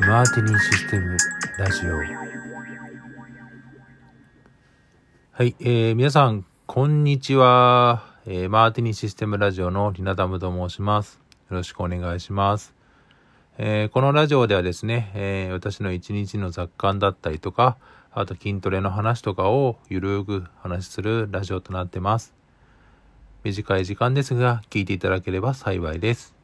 マーティニーシステムラジオ。はい、えー、皆さんこんにちは、えー、マーティニーシステムラジオのリナダムと申します。よろしくお願いします、えー、このラジオではですね、えー、私の一日の雑感だったりとかあと筋トレの話とかをゆるく話するラジオとなってます。短い時間ですが聞いていただければ幸いです。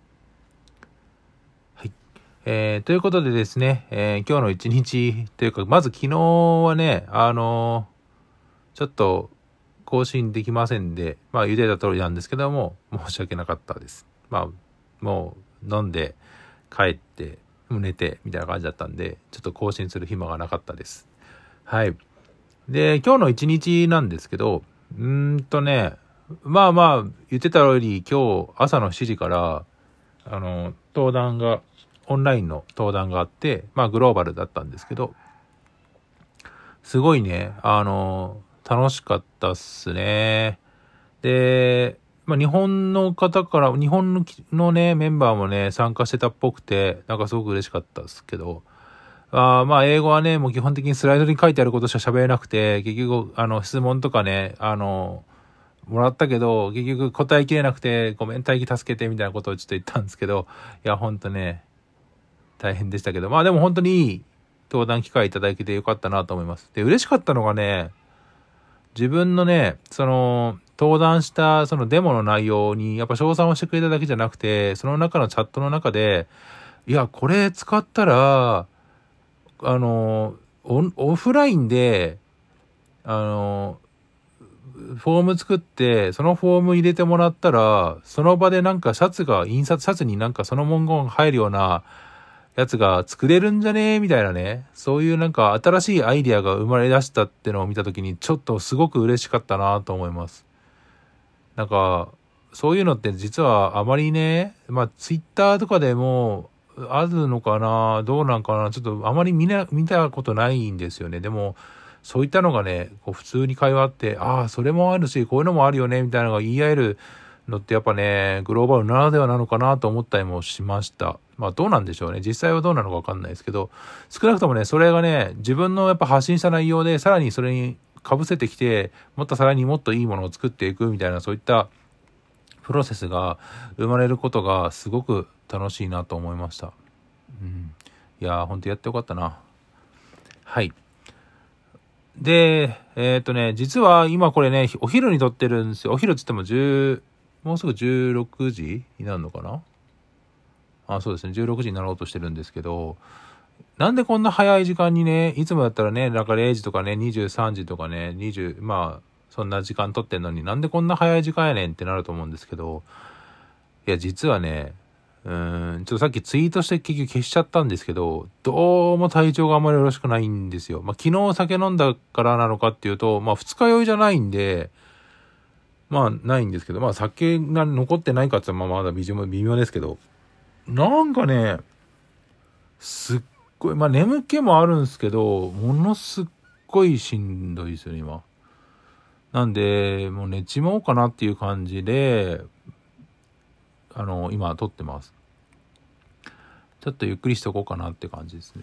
えー、ということでですね、えー、今日の一日というか、まず昨日はね、あのー、ちょっと更新できませんで、まあ言うてた通りなんですけども、申し訳なかったです。まあ、もう飲んで帰って、寝てみたいな感じだったんで、ちょっと更新する暇がなかったです。はい。で、今日の一日なんですけど、うんとね、まあまあ言ってた通り、今日朝の7時から、あの、登壇がオンラインの登壇があって、まあグローバルだったんですけど、すごいね、あの、楽しかったっすね。で、まあ日本の方から、日本のね、メンバーもね、参加してたっぽくて、なんかすごく嬉しかったですけど、あまあ英語はね、もう基本的にスライドに書いてあることしか喋れなくて、結局、あの、質問とかね、あの、もらったけど、結局答えきれなくて、ごめん、待機助けてみたいなことをちょっと言ったんですけど、いや、ほんとね、大変でしたけど、まあでも本当にいい登壇機会いただけてよかったなと思います。で、嬉しかったのがね、自分のね、その、登壇したそのデモの内容にやっぱ賞賛をしてくれただけじゃなくて、その中のチャットの中で、いや、これ使ったら、あの、オフラインで、あの、フォーム作って、そのフォーム入れてもらったら、その場でなんかシャツが、印刷シャツになんかその文言が入るようなやつが作れるんじゃね？みたいなね。そういうなんか新しいアイディアが生まれ出したってのを見たときに、ちょっとすごく嬉しかったなと思います。なんか、そういうのって実はあまりね、まあツイッターとかでもあるのかな？どうなんかな？ちょっとあまり見な、見たことないんですよね。でも、そういったのがね、こう普通に会話あって、ああ、それもあるし、こういうのもあるよね、みたいなのが言い合えるのってやっぱね、グローバルならではなのかなと思ったりもしました。まあどうなんでしょうね。実際はどうなのかわかんないですけど、少なくともね、それがね、自分のやっぱ発信した内容で、さらにそれに被せてきて、もっとさらにもっといいものを作っていくみたいな、そういったプロセスが生まれることがすごく楽しいなと思いました。うん。いやー、ほんとやってよかったな。はい。で、えっ、とね、実は今これね、お昼に撮ってるんですよ。お昼って言っても10、もうすぐ16時になるのかな？あ、そうですね。16時になろうとしてるんですけど、なんでこんな早い時間にね、いつもだったらね、なんか0時とかね、23時とかね、20、まあ、そんな時間撮ってんのになんでこんな早い時間やねんってなると思うんですけど、いや、実はね、うーん、ちょっとさっきツイートして結局消しちゃったんですけど、どうも体調があんまりよろしくないんですよ。まあ、昨日酒飲んだからなのかっていうと、まあ、二日酔いじゃないんで、まあ、ないんですけど、まあ、酒が残ってないかってまあ、まだ微妙微妙ですけど、なんかね、すっごい、まあ、眠気もあるんですけど、ものすっごいしんどいですよね、今。なんで、もう寝ちまおうかなっていう感じで、あの、今撮ってます。ちょっとゆっくりしとこうかなって感じですね。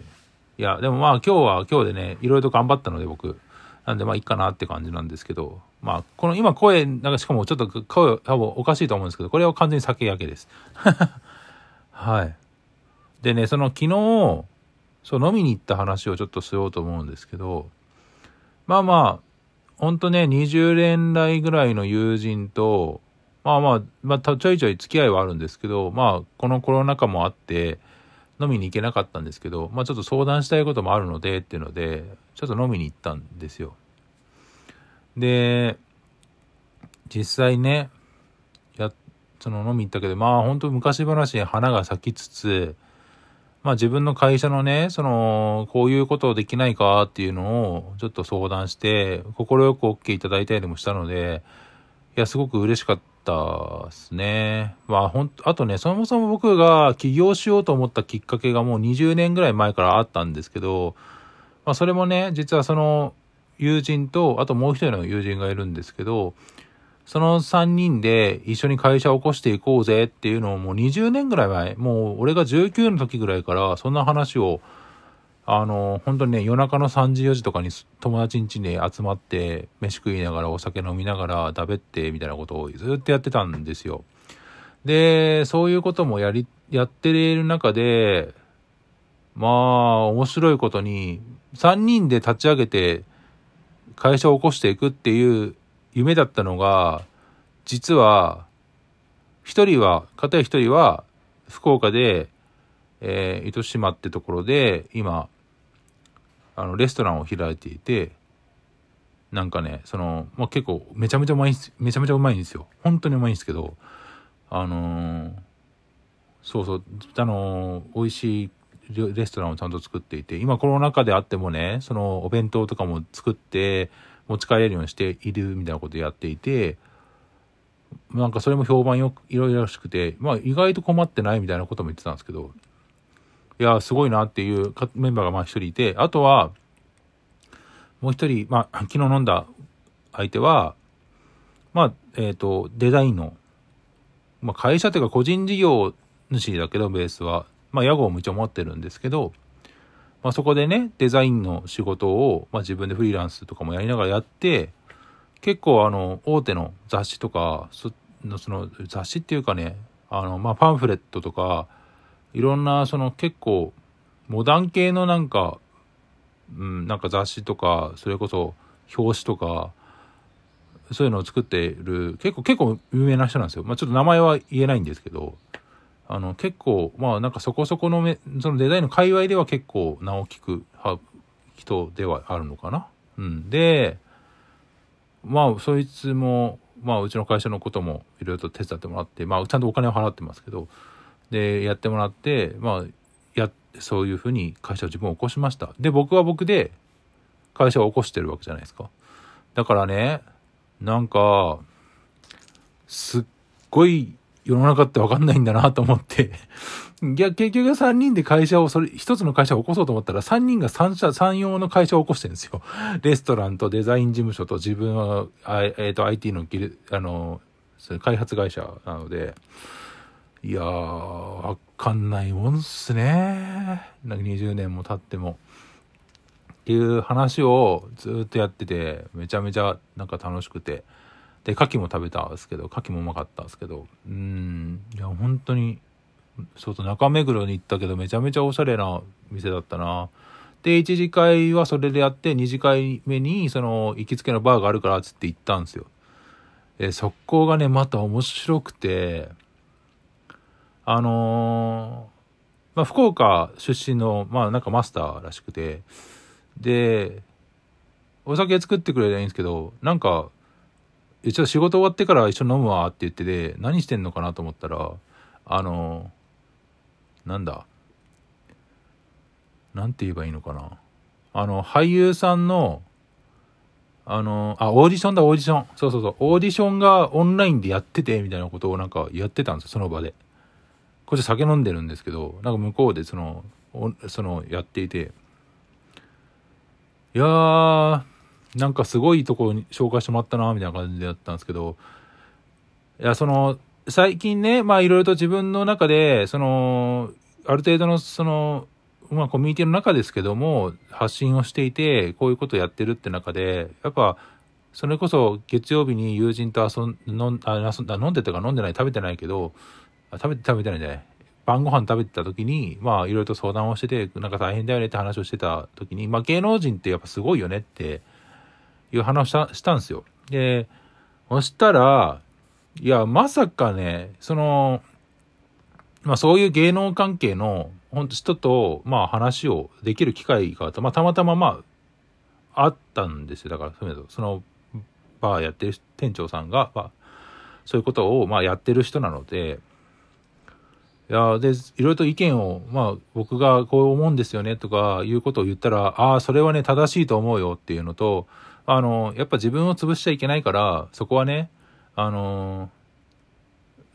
いや、でもまあ今日は今日でね、いろいろと頑張ったので僕。なんでまあいいかなって感じなんですけど。まあ、この今声、なんかしかもちょっと声多分おかしいと思うんですけど、これは完全に酒焼けです。はい。でね、その昨日、そう飲みに行った話をちょっとしようと思うんですけど、まあまあ、ほんとね、20年来ぐらいの友人と、まあまあ、まあ、ちょいちょい付き合いはあるんですけど、まあ、このコロナ禍もあって、飲みに行けなかったんですけど、まあちょっと相談したいこともあるので、っていうので、ちょっと飲みに行ったんですよ。で、実際ね、その飲み行ったけど、まあ本当昔話に花が咲きつつ、まあ自分の会社のね、その、こういうことできないかっていうのをちょっと相談して、快く OK いただいたりもしたので、いや、すごく嬉しかったですね。まあ、ほんあとね、そもそも僕が起業しようと思ったきっかけがもう20年ぐらい前からあったんですけど、まあ、それもね、実はその友人と、あともう一人の友人がいるんですけど、その3人で一緒に会社を起こしていこうぜっていうのをもう20年ぐらい前、もう俺が19の時ぐらいからそんな話を、あの、本当にね、夜中の3時4時とかに友達ん家に集まって、飯食いながらお酒飲みながらだべってみたいなことをずっとやってたんですよ。で、そういうこともやり、やってる中で、まあ、面白いことに、3人で立ち上げて会社を起こしていくっていう夢だったのが、実は、一人は、片や一人は、福岡で、えー、糸島ってところで、今、あの、レストランを開いていて、なんかね、その、まあ、結構、めちゃめちゃうまい、めちゃめちゃうまいんですよ。本当にうまいんですけど、あのー、そうそう、あのー、美味しいレストランをちゃんと作っていて、今コロナ禍であってもね、そのお弁当とかも作って、持ち帰れるようにしているみたいなことやっていて、なんかそれも評判よく、いろいろらしくて、まあ意外と困ってないみたいなことも言ってたんですけど、いや、すごいなっていうメンバーがまあ一人いて、あとは、もう一人、まあ昨日飲んだ相手は、まあ、えっ、ー、と、デザインの、まあ会社というか個人事業主だけど、ベースは、まあ屋号も一応持ってるんですけど、まあ、そこでね、デザインの仕事を、まあ、自分でフリーランスとかもやりながらやって、結構あの、大手の雑誌とか、そのその雑誌っていうかね、あの、まあ、パンフレットとか、いろんな、その結構、モダン系のなんか、うん、なんか雑誌とか、それこそ表紙とか、そういうのを作っている、結構、結構有名な人なんですよ。まあ、ちょっと名前は言えないんですけど、あの、結構、まあなんかそこそこのめ、そのデザインの界隈では結構名を聞く人ではあるのかな？うん。で、まあそいつも、まあうちの会社のこともいろいろと手伝ってもらって、まあちゃんとお金を払ってますけど、で、やってもらって、まあ、や、そういうふうに会社を自分を起こしました。で、僕は僕で会社を起こしてるわけじゃないですか。だからね、なんか、すっごい世の中ってわかんないんだなと思って いや、結局3人で会社を、それ、一つの会社を起こそうと思ったら、3人が3社、3用の会社を起こしてるんですよ。レストランとデザイン事務所と自分は、えっ、ー、と、IT のギル、あの、開発会社なので、いやー、わかんないもんっすね。なんか20年も経っても。っていう話をずっとやってて、めちゃめちゃなんか楽しくて。で、牡蠣も食べたんですけど、牡蠣もうまかったんですけど、うん、いや、本当に、そうと中目黒に行ったけど、めちゃめちゃおしゃれな店だったな。で、1次会はそれでやって、2次会目に、その、行きつけのバーがあるから、つって行ったんですよ。え、速攻がね、また面白くて、あのー、まあ、福岡出身の、まあ、なんかマスターらしくて、で、お酒作ってくれりゃいいんですけど、なんか、一応仕事終わってから一緒に飲むわって言ってて、何してんのかなと思ったら、あの、なんだ。なんて言えばいいのかな。あの、俳優さんの、あの、あ、オーディションだ、オーディション。そうそうそう。オーディションがオンラインでやってて、みたいなことをなんかやってたんですよ、その場で。こっち酒飲んでるんですけど、なんか向こうでその、その、やっていて。いやー、なんかすごいとこに紹介してもらったな、みたいな感じでやったんですけど、いや、その、最近ね、まあいろいろと自分の中で、その、ある程度のその、まあコミュニティの中ですけども、発信をしていて、こういうことをやってるって中で、やっぱ、それこそ月曜日に友人と遊ん、飲んあ遊んだ飲んでたか飲んでない、食べてないけど、食べて食べてないんじゃない晩ご飯食べてた時に、まあいろいろと相談をしてて、なんか大変だよねって話をしてた時に、まあ芸能人ってやっぱすごいよねって、いう話したしたんですよ。で、そしたら、いや、まさかね、その、まあそういう芸能関係の本当人と、まあ話をできる機会があった。まあたまたままあ、あったんですよ。だから、その、バーやってる店長さんが、まあ、そういうことを、まあやってる人なので、いや、で、いろいろと意見を、まあ僕がこう思うんですよねとかいうことを言ったら、ああ、それはね、正しいと思うよっていうのと、あの、やっぱ自分を潰しちゃいけないから、そこはね、あの、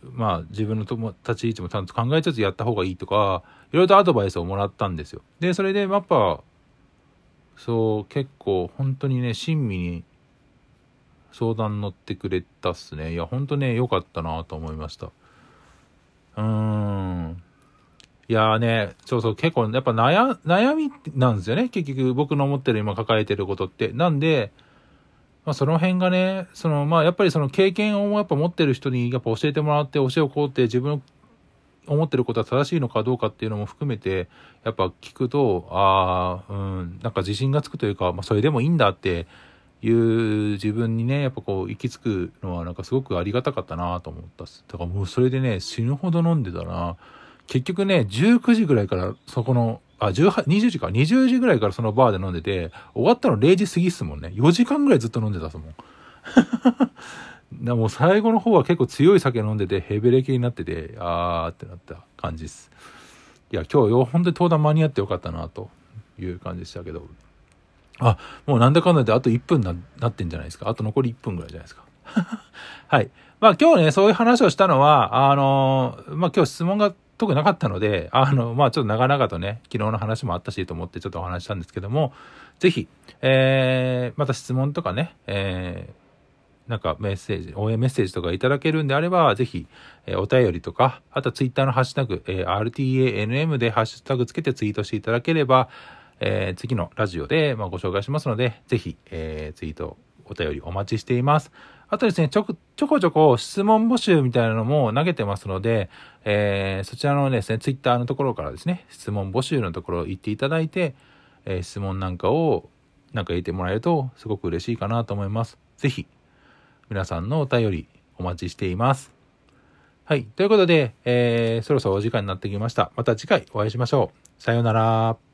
まあ自分の友達位置もちゃんと考えつつやった方がいいとか、いろいろとアドバイスをもらったんですよ。で、それでやっぱ、そう、結構本当にね、親身に相談乗ってくれたっすね。いや、ほんとね、良かったなと思いました。うーん。いやーね、そうそう、結構、やっぱ悩、悩みなんですよね。結局、僕の思ってる今抱えてることって。なんで、まあ、その辺がね、その、まあ、やっぱりその経験をやっぱ持ってる人にやっぱ教えてもらって、教えをこうって自分の思ってることは正しいのかどうかっていうのも含めて、やっぱ聞くと、ああ、うん、なんか自信がつくというか、まあ、それでもいいんだっていう自分にね、やっぱこう、行き着くのはなんかすごくありがたかったなと思ったっす。だからもうそれでね、死ぬほど飲んでたな。結局ね、19時ぐらいからそこの、あ、18、20時か、20時ぐらいからそのバーで飲んでて、終わったの0時過ぎっすもんね。4時間ぐらいずっと飲んでたっすもん。でも最後の方は結構強い酒飲んでて、ヘベレケになってて、あーってなった感じです。いや、今日よ、本当に登壇間に合ってよかったな、という感じでしたけど。あ、もうなんだかんだであと1分ななってんじゃないですか。あと残り1分ぐらいじゃないですか。はい。まあ今日ね、そういう話をしたのは、あのー、まあ今日質問が特になかったので、あの、まあちょっと長々とね、昨日の話もあったしと思ってちょっとお話したんですけども、ぜひ、えー、また質問とかね、えー、なんかメッセージ、応援メッセージとかいただけるんであれば、ぜひ、えー、お便りとか、あとはツイッターのハッシュタグ、えー、RTANM でハッシュタグつけてツイートしていただければ、えー、次のラジオで、まあ、ご紹介しますので、ぜひ、えー、ツイート、お便りお待ちしています。あとですね、ちょ、ちょこちょこ質問募集みたいなのも投げてますので、えー、そちらのですね、ツイッターのところからですね、質問募集のところ行っていただいて、えー、質問なんかを、なんか入れてもらえると、すごく嬉しいかなと思います。ぜひ、皆さんのお便りお待ちしています。はい。ということで、えー、そろそろお時間になってきました。また次回お会いしましょう。さようなら。